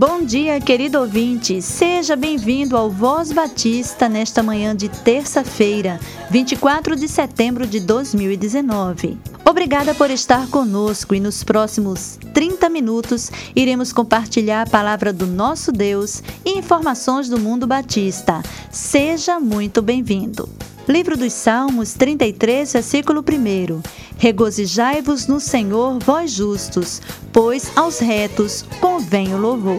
Bom dia, querido ouvinte. Seja bem-vindo ao Voz Batista nesta manhã de terça-feira, 24 de setembro de 2019. Obrigada por estar conosco e nos próximos 30 minutos iremos compartilhar a palavra do nosso Deus e informações do mundo batista. Seja muito bem-vindo. Livro dos Salmos 33, versículo 1. Regozijai-vos no Senhor, vós justos, pois aos retos convém o louvor.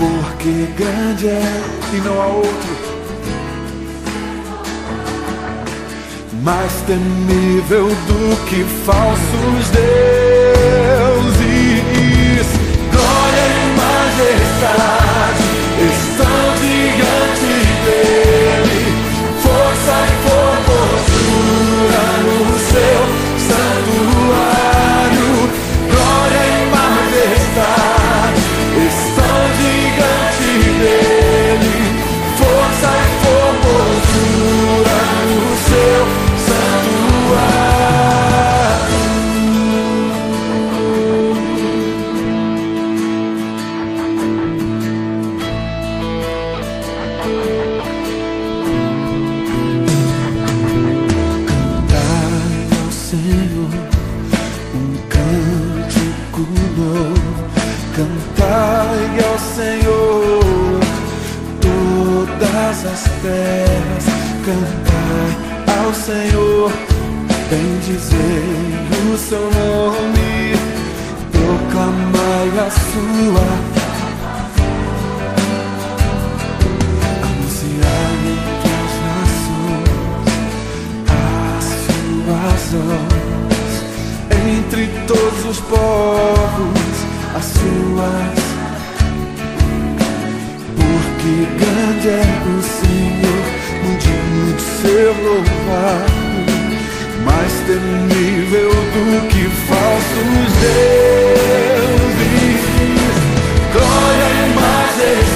porque grande é e não há outro. Mais temível do que falsos deuses, todos os povos as suas. Porque grande é o Senhor, digno de ser louvado, mais temível do que falsos deuses. Glória e majestade.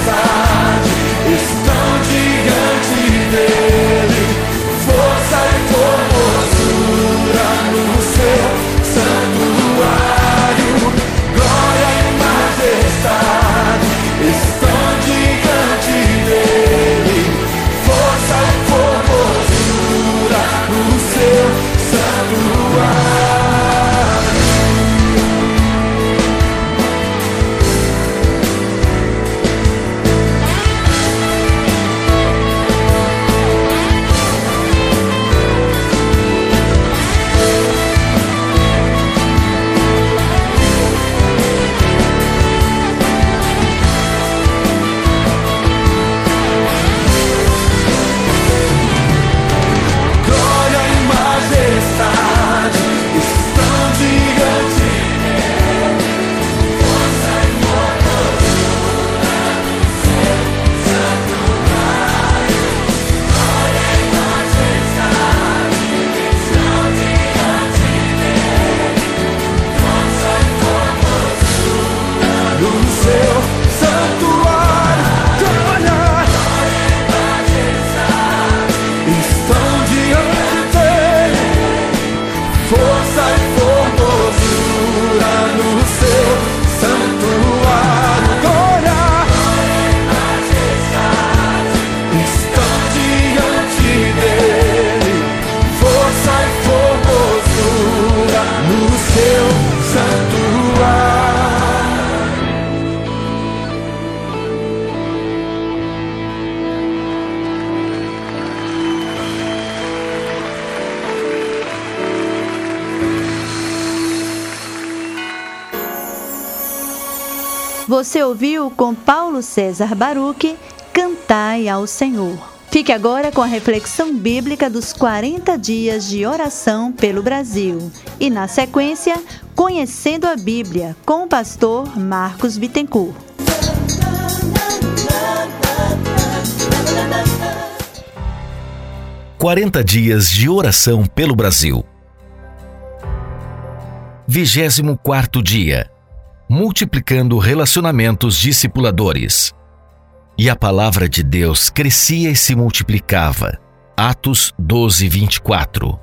Você ouviu com Paulo César Baruque, Cantai ao Senhor. Fique agora com a reflexão bíblica dos 40 dias de oração pelo Brasil. E na sequência, Conhecendo a Bíblia, com o pastor Marcos Bittencourt. Quarenta dias de oração pelo Brasil. Vigésimo quarto dia multiplicando relacionamentos discipuladores. E a palavra de Deus crescia e se multiplicava. Atos 12, 24.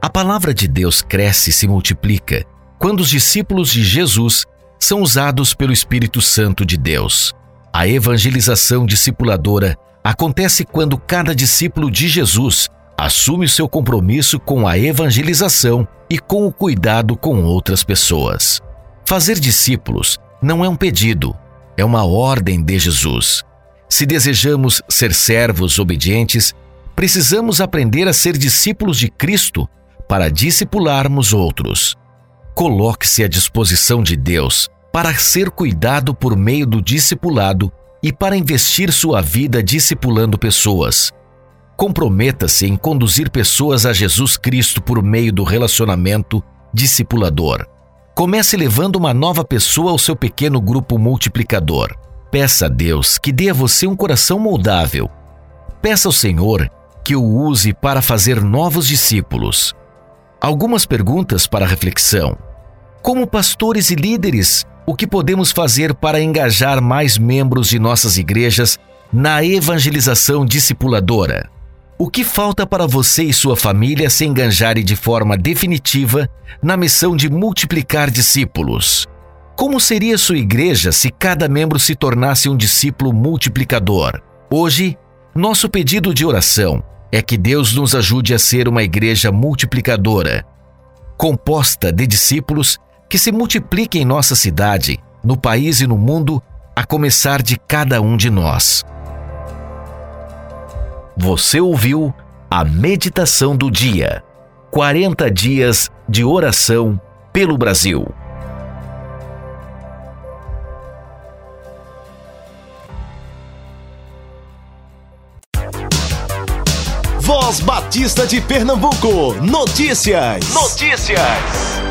A palavra de Deus cresce e se multiplica quando os discípulos de Jesus são usados pelo Espírito Santo de Deus. A evangelização discipuladora acontece quando cada discípulo de Jesus assume o seu compromisso com a evangelização e com o cuidado com outras pessoas. Fazer discípulos não é um pedido, é uma ordem de Jesus. Se desejamos ser servos obedientes, precisamos aprender a ser discípulos de Cristo para discipularmos outros. Coloque-se à disposição de Deus para ser cuidado por meio do discipulado e para investir sua vida discipulando pessoas. Comprometa-se em conduzir pessoas a Jesus Cristo por meio do relacionamento discipulador. Comece levando uma nova pessoa ao seu pequeno grupo multiplicador. Peça a Deus que dê a você um coração moldável. Peça ao Senhor que o use para fazer novos discípulos. Algumas perguntas para reflexão. Como pastores e líderes, o que podemos fazer para engajar mais membros de nossas igrejas na evangelização discipuladora? O que falta para você e sua família se enganjarem de forma definitiva na missão de multiplicar discípulos? Como seria sua igreja se cada membro se tornasse um discípulo multiplicador? Hoje, nosso pedido de oração é que Deus nos ajude a ser uma igreja multiplicadora, composta de discípulos que se multipliquem em nossa cidade, no país e no mundo, a começar de cada um de nós. Você ouviu a meditação do dia. 40 dias de oração pelo Brasil. Voz Batista de Pernambuco. Notícias. Notícias.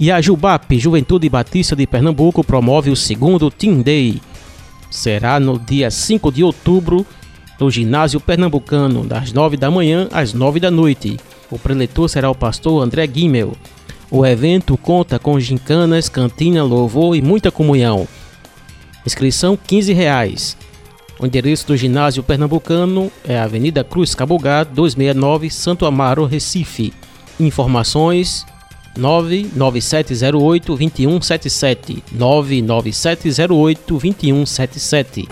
E a Jubap, Juventude Batista de Pernambuco, promove o segundo Team Day. Será no dia 5 de outubro, no ginásio pernambucano, das 9 da manhã às 9 da noite. O preletor será o pastor André Guimel. O evento conta com gincanas, cantina, louvor e muita comunhão. Inscrição 15 reais. O endereço do ginásio pernambucano é Avenida Cruz Cabogá, 269, Santo Amaro, Recife. Informações 99708 2177 99708 2177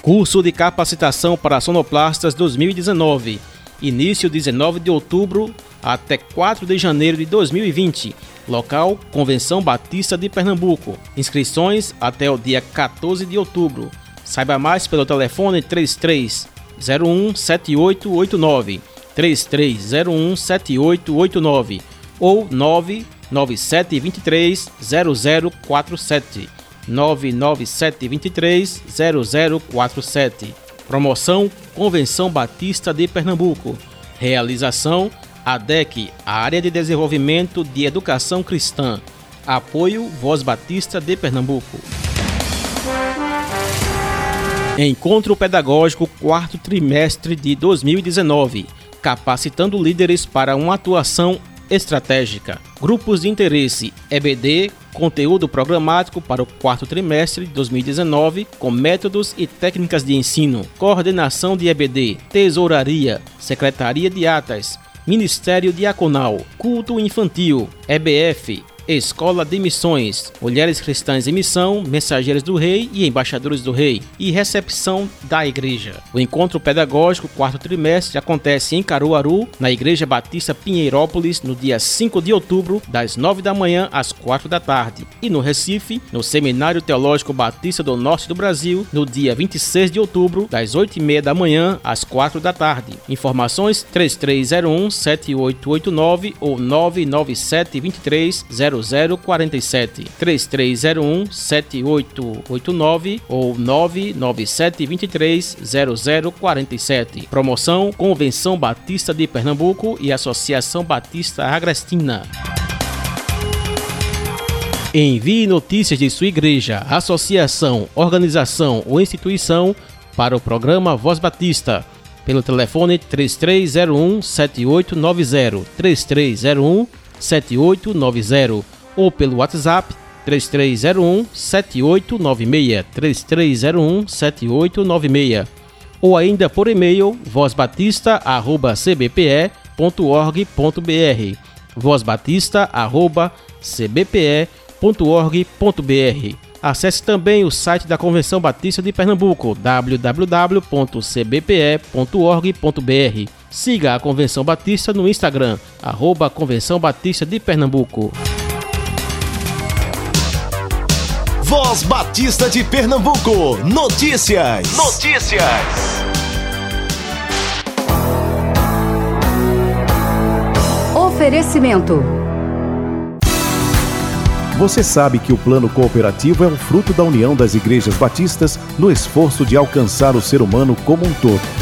Curso de capacitação para sonoplastas 2019 Início 19 de outubro até 4 de janeiro de 2020 Local Convenção Batista de Pernambuco. Inscrições até o dia 14 de outubro. Saiba mais pelo telefone 33 01 7889 3301 7889 ou 99723 0047 99723 0047 Promoção Convenção Batista de Pernambuco. Realização ADEC, Área de Desenvolvimento de Educação Cristã. Apoio Voz Batista de Pernambuco. Encontro Pedagógico quarto trimestre de 2019 capacitando líderes para uma atuação estratégica. Grupos de interesse EBD, conteúdo programático para o quarto trimestre de 2019, com métodos e técnicas de ensino, coordenação de EBD, tesouraria, secretaria de atas, Ministério Diaconal, Culto Infantil, EBF, Escola de Missões, Mulheres Cristãs em Missão, Mensageiras do Rei e Embaixadores do Rei e recepção da igreja. O encontro pedagógico quarto trimestre acontece em Caruaru, na Igreja Batista Pinheirópolis, no dia 5 de outubro, das 9 da manhã às 4 da tarde, e no Recife, no Seminário Teológico Batista do Norte do Brasil, no dia 26 de outubro, das 8 e meia da manhã às 4 da tarde. Informações 3301 7889 ou 997 23 0047 3301 7889 ou 997 23 0047. Promoção Convenção Batista de Pernambuco e Associação Batista Agrestina. Envie notícias de sua igreja, associação, organização ou instituição para o programa Voz Batista pelo telefone 3301 7890 3301 7890 ou pelo WhatsApp 3301 7896 3301 7896 ou ainda por e-mail vozbatista@cbpe.org.br vozbatista@cbpe.org.br Acesse também o site da Convenção Batista de Pernambuco, www.cbpe.org.br. Siga a Convenção Batista no Instagram, arroba Convenção Batista de Pernambuco. Voz Batista de Pernambuco. Notícias. Notícias. Oferecimento. Você sabe que o plano cooperativo é um fruto da união das igrejas batistas no esforço de alcançar o ser humano como um todo.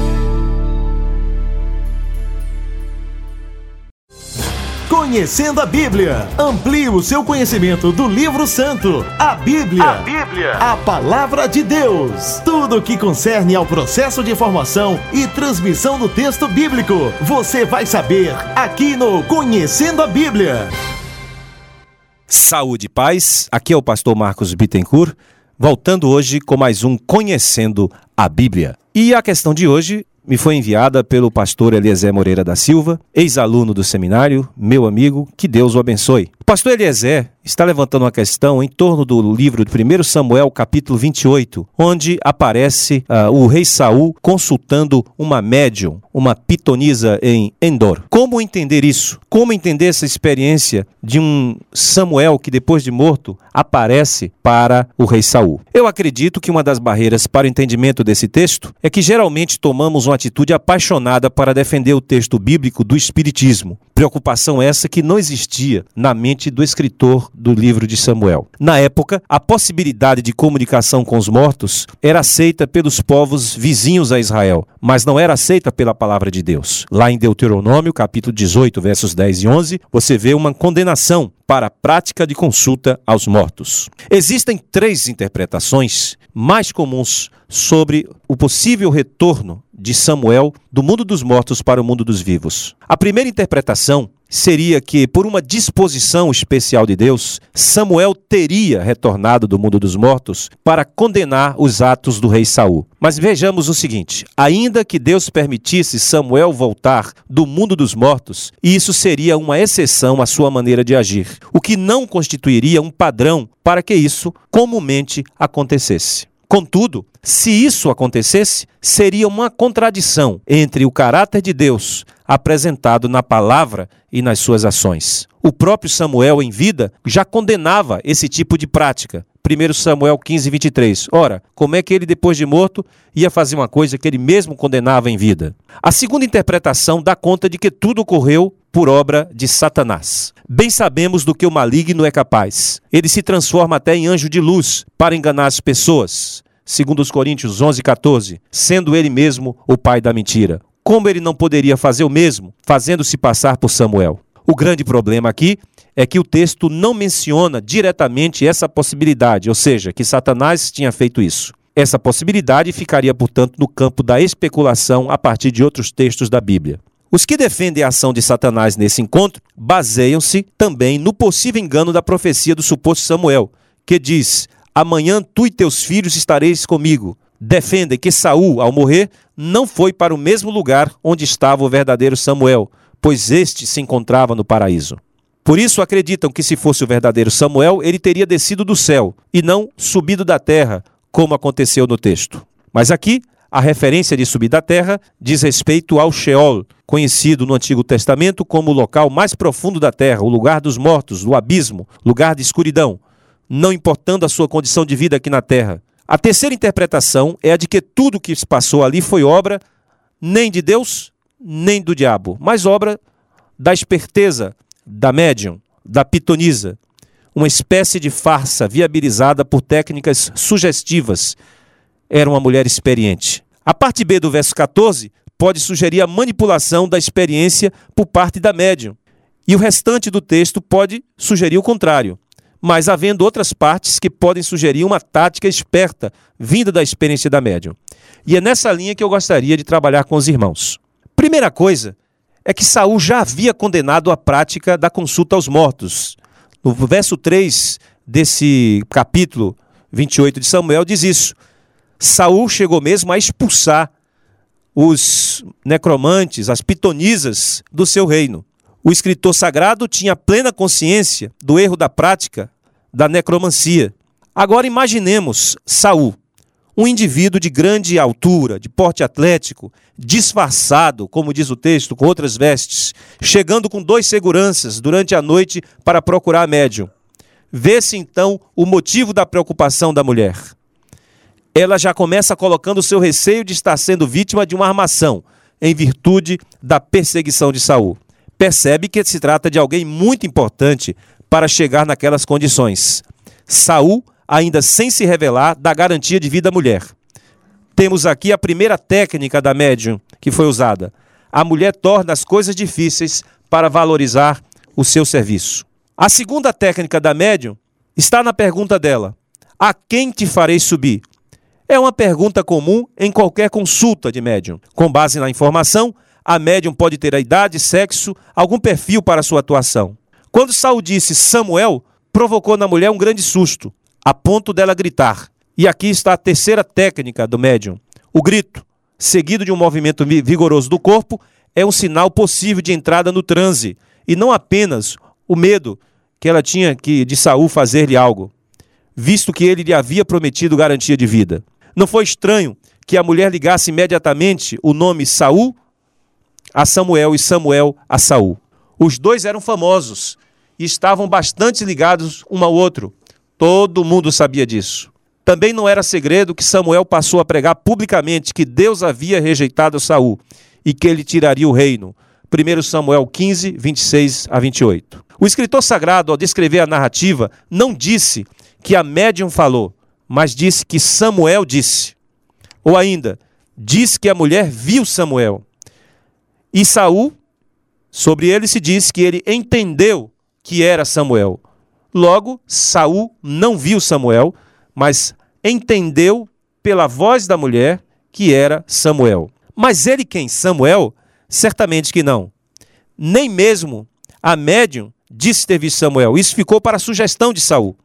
Conhecendo a Bíblia. Amplie o seu conhecimento do livro santo, a Bíblia. A Bíblia. A palavra de Deus. Tudo o que concerne ao processo de formação e transmissão do texto bíblico, você vai saber aqui no Conhecendo a Bíblia. Saúde e paz. Aqui é o pastor Marcos Bittencourt, voltando hoje com mais um Conhecendo a Bíblia. E a questão de hoje me foi enviada pelo pastor Eliezer Moreira da Silva, ex-aluno do seminário, meu amigo, que Deus o abençoe. O pastor Eliezer está levantando uma questão em torno do livro de 1 Samuel, capítulo 28, onde aparece uh, o rei Saul consultando uma médium, uma pitonisa em Endor. Como entender isso? Como entender essa experiência de um Samuel que depois de morto aparece para o rei Saul? Eu acredito que uma das barreiras para o entendimento desse texto é que geralmente tomamos uma atitude apaixonada para defender o texto bíblico do espiritismo. Preocupação essa que não existia na mente do escritor do livro de Samuel. Na época, a possibilidade de comunicação com os mortos era aceita pelos povos vizinhos a Israel, mas não era aceita pela palavra de Deus. Lá em Deuteronômio, capítulo 18, versos 10 e 11, você vê uma condenação para a prática de consulta aos mortos. Existem três interpretações mais comuns sobre o possível retorno de Samuel do mundo dos mortos para o mundo dos vivos. A primeira interpretação seria que, por uma disposição especial de Deus, Samuel teria retornado do mundo dos mortos para condenar os atos do rei Saul. Mas vejamos o seguinte: ainda que Deus permitisse Samuel voltar do mundo dos mortos, isso seria uma exceção à sua maneira de agir, o que não constituiria um padrão para que isso comumente acontecesse. Contudo, se isso acontecesse, seria uma contradição entre o caráter de Deus apresentado na palavra e nas suas ações. O próprio Samuel, em vida, já condenava esse tipo de prática. 1 Samuel 15, 23. Ora, como é que ele, depois de morto, ia fazer uma coisa que ele mesmo condenava em vida? A segunda interpretação dá conta de que tudo ocorreu por obra de Satanás. Bem sabemos do que o maligno é capaz. Ele se transforma até em anjo de luz para enganar as pessoas. Segundo os Coríntios 11, 14, sendo ele mesmo o pai da mentira. Como ele não poderia fazer o mesmo, fazendo-se passar por Samuel? O grande problema aqui é que o texto não menciona diretamente essa possibilidade, ou seja, que Satanás tinha feito isso. Essa possibilidade ficaria, portanto, no campo da especulação a partir de outros textos da Bíblia. Os que defendem a ação de Satanás nesse encontro baseiam-se também no possível engano da profecia do suposto Samuel, que diz: Amanhã tu e teus filhos estareis comigo. Defendem que Saul, ao morrer, não foi para o mesmo lugar onde estava o verdadeiro Samuel, pois este se encontrava no paraíso. Por isso acreditam que se fosse o verdadeiro Samuel, ele teria descido do céu e não subido da terra, como aconteceu no texto. Mas aqui, a referência de subir da terra diz respeito ao Sheol, conhecido no Antigo Testamento como o local mais profundo da terra, o lugar dos mortos, o abismo, lugar de escuridão, não importando a sua condição de vida aqui na terra. A terceira interpretação é a de que tudo que se passou ali foi obra nem de Deus, nem do diabo, mas obra da esperteza da médium, da pitonisa, uma espécie de farsa viabilizada por técnicas sugestivas. Era uma mulher experiente. A parte B do verso 14 pode sugerir a manipulação da experiência por parte da médium. E o restante do texto pode sugerir o contrário. Mas havendo outras partes que podem sugerir uma tática esperta vinda da experiência da médium. E é nessa linha que eu gostaria de trabalhar com os irmãos. Primeira coisa é que Saul já havia condenado a prática da consulta aos mortos. No verso 3 desse capítulo 28 de Samuel diz isso. Saul chegou mesmo a expulsar os necromantes, as pitonisas do seu reino. O escritor sagrado tinha plena consciência do erro da prática da necromancia. Agora imaginemos Saul, um indivíduo de grande altura, de porte atlético, disfarçado, como diz o texto, com outras vestes, chegando com dois seguranças durante a noite para procurar médium. Vê-se então o motivo da preocupação da mulher. Ela já começa colocando seu receio de estar sendo vítima de uma armação, em virtude da perseguição de Saul. Percebe que se trata de alguém muito importante para chegar naquelas condições. Saul ainda sem se revelar, da garantia de vida à mulher. Temos aqui a primeira técnica da médium que foi usada. A mulher torna as coisas difíceis para valorizar o seu serviço. A segunda técnica da médium está na pergunta dela: A quem te farei subir? É uma pergunta comum em qualquer consulta de médium. Com base na informação, a médium pode ter a idade, sexo, algum perfil para sua atuação. Quando Saul disse Samuel, provocou na mulher um grande susto a ponto dela gritar. E aqui está a terceira técnica do médium. O grito, seguido de um movimento vigoroso do corpo, é um sinal possível de entrada no transe, e não apenas o medo que ela tinha que de Saul fazer-lhe algo, visto que ele lhe havia prometido garantia de vida. Não foi estranho que a mulher ligasse imediatamente o nome Saul a Samuel e Samuel a Saul. Os dois eram famosos e estavam bastante ligados um ao outro. Todo mundo sabia disso. Também não era segredo que Samuel passou a pregar publicamente que Deus havia rejeitado Saul e que ele tiraria o reino. 1 Samuel 15, 26 a 28. O escritor sagrado, ao descrever a narrativa, não disse que a médium falou, mas disse que Samuel disse. Ou ainda, disse que a mulher viu Samuel. E Saul, sobre ele se diz que ele entendeu que era Samuel. Logo, Saul não viu Samuel, mas entendeu pela voz da mulher que era Samuel. Mas ele quem? Samuel? Certamente que não. Nem mesmo a médium disse ter visto Samuel. Isso ficou para a sugestão de Saul,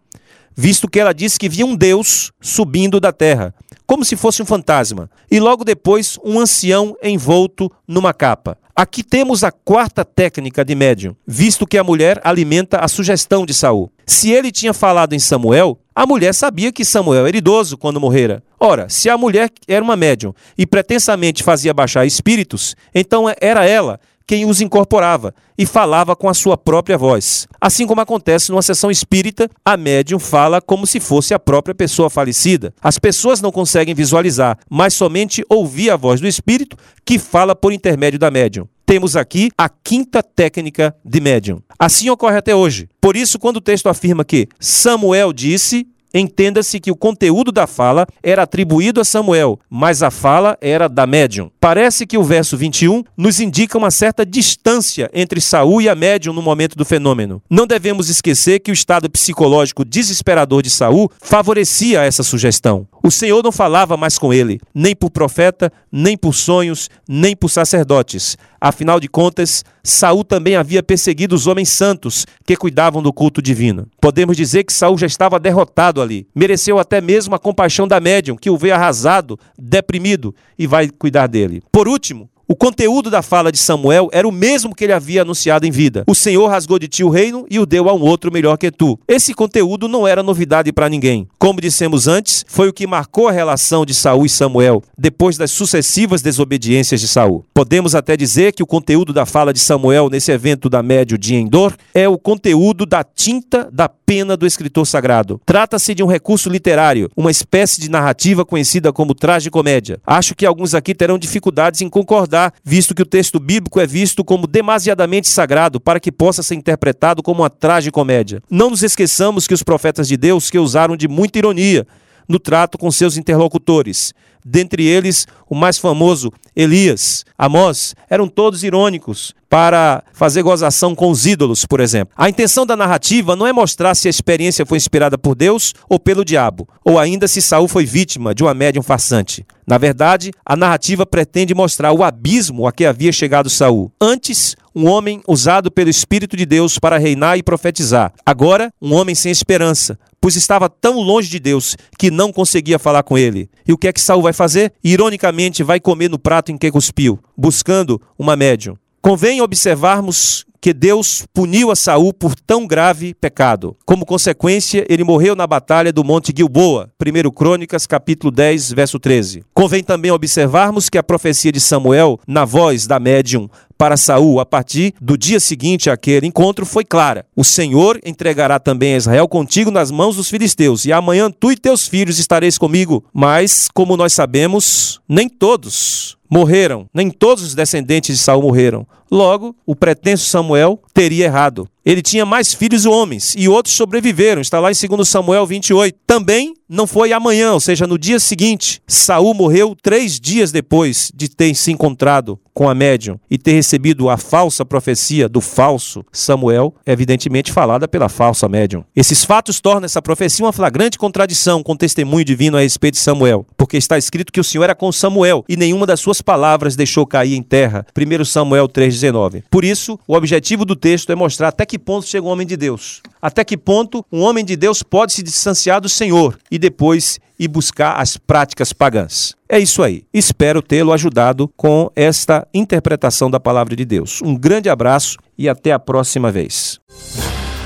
visto que ela disse que via um Deus subindo da terra, como se fosse um fantasma, e logo depois um ancião envolto numa capa. Aqui temos a quarta técnica de médium, visto que a mulher alimenta a sugestão de Saul. Se ele tinha falado em Samuel, a mulher sabia que Samuel era idoso quando morrera. Ora, se a mulher era uma médium e pretensamente fazia baixar espíritos, então era ela quem os incorporava e falava com a sua própria voz. Assim como acontece numa sessão espírita, a médium fala como se fosse a própria pessoa falecida. As pessoas não conseguem visualizar, mas somente ouvir a voz do espírito que fala por intermédio da médium. Temos aqui a quinta técnica de médium. Assim ocorre até hoje. Por isso, quando o texto afirma que Samuel disse, Entenda-se que o conteúdo da fala era atribuído a Samuel, mas a fala era da médium. Parece que o verso 21 nos indica uma certa distância entre Saul e a médium no momento do fenômeno. Não devemos esquecer que o estado psicológico desesperador de Saul favorecia essa sugestão. O Senhor não falava mais com ele, nem por profeta, nem por sonhos, nem por sacerdotes. Afinal de contas, Saul também havia perseguido os homens santos que cuidavam do culto divino. Podemos dizer que Saul já estava derrotado ali. Mereceu até mesmo a compaixão da médium, que o vê arrasado, deprimido e vai cuidar dele. Por último, o conteúdo da fala de Samuel era o mesmo que ele havia anunciado em vida. O Senhor rasgou de ti o reino e o deu a um outro melhor que tu. Esse conteúdo não era novidade para ninguém. Como dissemos antes, foi o que marcou a relação de Saul e Samuel depois das sucessivas desobediências de Saul. Podemos até dizer que o conteúdo da fala de Samuel nesse evento da médio de Endor é o conteúdo da tinta da pena do escritor sagrado. Trata-se de um recurso literário, uma espécie de narrativa conhecida como tragicomédia. Acho que alguns aqui terão dificuldades em concordar visto que o texto bíblico é visto como demasiadamente sagrado para que possa ser interpretado como uma tragicomédia. Não nos esqueçamos que os profetas de Deus que usaram de muita ironia no trato com seus interlocutores. Dentre eles, o mais famoso, Elias, Amós, eram todos irônicos para fazer gozação com os ídolos, por exemplo. A intenção da narrativa não é mostrar se a experiência foi inspirada por Deus ou pelo diabo, ou ainda se Saul foi vítima de uma médium farsante. Na verdade, a narrativa pretende mostrar o abismo a que havia chegado Saul. Antes, um homem usado pelo Espírito de Deus para reinar e profetizar. Agora, um homem sem esperança, pois estava tão longe de Deus que não conseguia falar com ele. E o que é que Saul vai fazer? Ironicamente, vai comer no prato em que cuspiu, buscando uma médium. Convém observarmos que Deus puniu a Saul por tão grave pecado. Como consequência, ele morreu na batalha do Monte Gilboa, 1 Crônicas, capítulo 10, verso 13. Convém também observarmos que a profecia de Samuel, na voz da médium para Saul a partir do dia seguinte àquele encontro foi clara: O Senhor entregará também a Israel contigo nas mãos dos filisteus, e amanhã tu e teus filhos estareis comigo. Mas, como nós sabemos, nem todos morreram, nem todos os descendentes de Saul morreram. Logo, o pretenso Samuel teria errado. Ele tinha mais filhos homens e outros sobreviveram. Está lá em 2 Samuel 28. Também não foi amanhã, ou seja, no dia seguinte. Saul morreu três dias depois de ter se encontrado com a médium e ter recebido a falsa profecia do falso Samuel, evidentemente falada pela falsa médium. Esses fatos tornam essa profecia uma flagrante contradição com o testemunho divino a respeito de Samuel, porque está escrito que o Senhor era com Samuel e nenhuma das suas palavras deixou cair em terra. 1 Samuel 3,19. Por isso, o objetivo do texto é mostrar até que ponto chega o homem de Deus. Até que ponto um homem de Deus pode se distanciar do Senhor e depois ir buscar as práticas pagãs. É isso aí. Espero tê-lo ajudado com esta interpretação da palavra de Deus. Um grande abraço e até a próxima vez.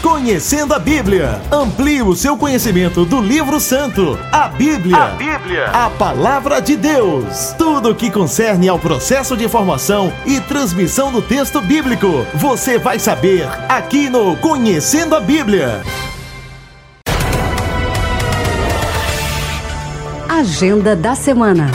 Conhecendo a Bíblia. Amplie o seu conhecimento do livro santo, a Bíblia. A Bíblia. A palavra de Deus. Tudo o que concerne ao processo de formação e transmissão do texto bíblico. Você vai saber aqui no Conhecendo a Bíblia. Agenda da semana.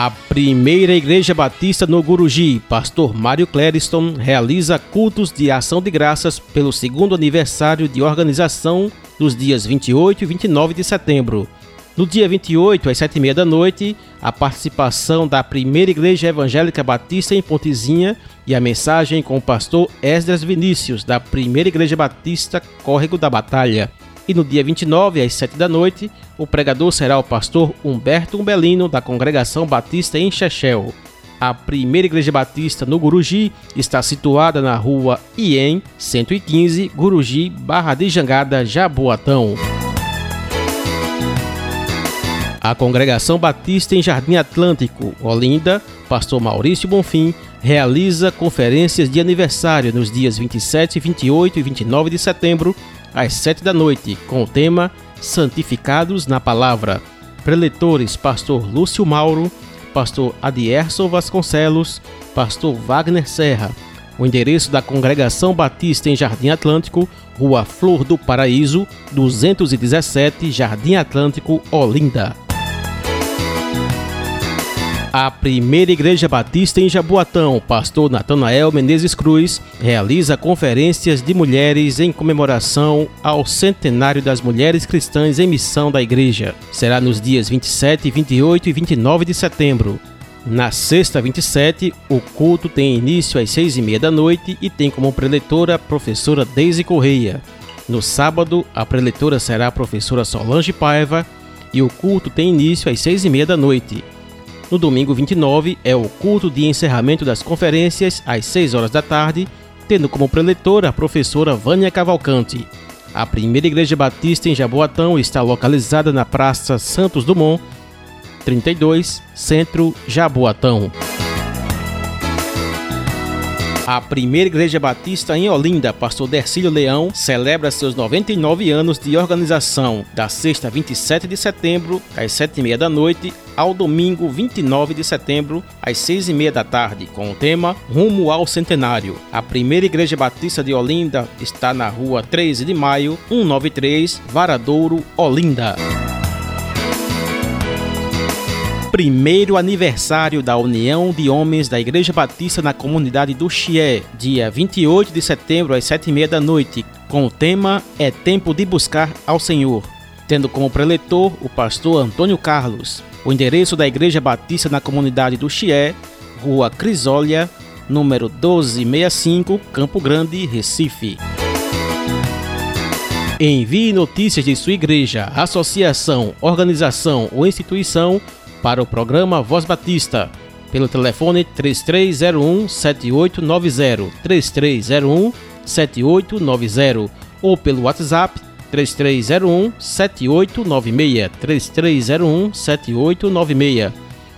A primeira Igreja Batista no Guruji, pastor Mário Clériston, realiza cultos de ação de graças pelo segundo aniversário de organização dos dias 28 e 29 de setembro. No dia 28, às sete e meia da noite, a participação da primeira Igreja Evangélica Batista em Pontezinha e a mensagem com o pastor Esdras Vinícius, da primeira Igreja Batista Córrego da Batalha. E no dia 29, às 7 da noite, o pregador será o pastor Humberto Umbelino, da Congregação Batista em Chechel. A primeira igreja batista no Guruji está situada na rua IEM 115, Guruji, Barra de Jangada, Jaboatão. A Congregação Batista em Jardim Atlântico, Olinda, pastor Maurício Bonfim, realiza conferências de aniversário nos dias 27, 28 e 29 de setembro às 7 da noite, com o tema Santificados na Palavra. Preletores Pastor Lúcio Mauro, Pastor Adierson Vasconcelos, Pastor Wagner Serra. O endereço da Congregação Batista em Jardim Atlântico, Rua Flor do Paraíso, 217, Jardim Atlântico, Olinda. A primeira igreja batista em Jaboatão, pastor Natanael Menezes Cruz, realiza conferências de mulheres em comemoração ao centenário das mulheres cristãs em missão da igreja. Será nos dias 27, 28 e 29 de setembro. Na sexta 27, o culto tem início às seis e meia da noite e tem como preletora a professora Deise Correia. No sábado, a preletora será a professora Solange Paiva e o culto tem início às seis e meia da noite. No domingo 29 é o culto de encerramento das conferências às 6 horas da tarde, tendo como preletora a professora Vânia Cavalcante. A primeira igreja batista em Jaboatão está localizada na Praça Santos Dumont, 32, Centro Jaboatão. A primeira igreja batista em Olinda, pastor Dercílio Leão, celebra seus 99 anos de organização, da sexta 27 de setembro, às 7h30 da noite, ao domingo 29 de setembro, às 6h30 da tarde, com o tema Rumo ao Centenário. A primeira igreja batista de Olinda está na rua 13 de maio, 193, Varadouro, Olinda primeiro aniversário da União de Homens da Igreja Batista na comunidade do Chié, dia 28 de setembro às 7h30 da noite, com o tema É Tempo de Buscar ao Senhor, tendo como preletor o pastor Antônio Carlos. O endereço da Igreja Batista na comunidade do Chié, Rua Crisólia, número 1265, Campo Grande, Recife. Envie notícias de sua igreja, associação, organização ou instituição para o programa Voz Batista pelo telefone 3301 7890 3301 7890 ou pelo WhatsApp 3301 7896 3301 7896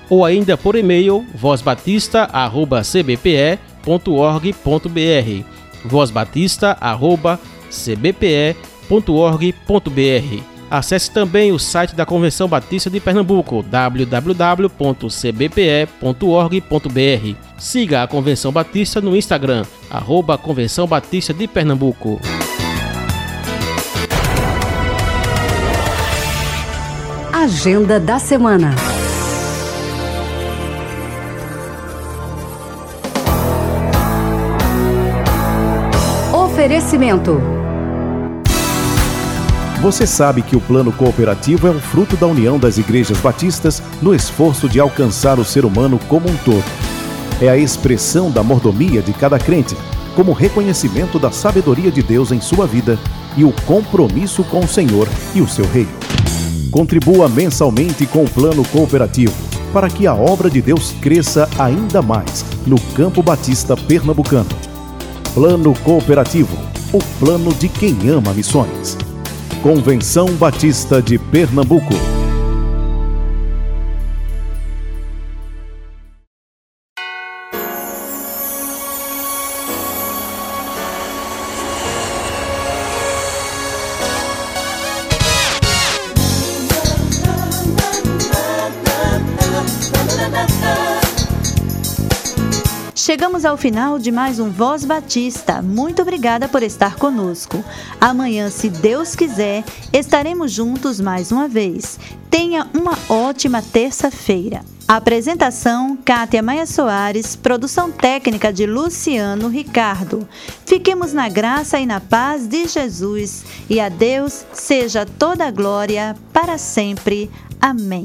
ou ainda por e-mail vozbatista@cbpe.org.br vozbatista@cbpe.org.br Acesse também o site da Convenção Batista de Pernambuco, www.cbpe.org.br. Siga a Convenção Batista no Instagram, arroba Convenção Batista de Pernambuco. Agenda da Semana. Oferecimento. Você sabe que o plano cooperativo é um fruto da união das igrejas batistas no esforço de alcançar o ser humano como um todo. É a expressão da mordomia de cada crente, como reconhecimento da sabedoria de Deus em sua vida e o compromisso com o Senhor e o seu reino. Contribua mensalmente com o plano cooperativo para que a obra de Deus cresça ainda mais no Campo Batista Pernambucano. Plano Cooperativo, o plano de quem ama missões. Convenção Batista de Pernambuco. Chegamos ao final de mais um Voz Batista. Muito obrigada por estar conosco. Amanhã, se Deus quiser, estaremos juntos mais uma vez. Tenha uma ótima terça-feira. Apresentação: Kátia Maia Soares, produção técnica de Luciano Ricardo. Fiquemos na graça e na paz de Jesus e a Deus seja toda a glória para sempre. Amém.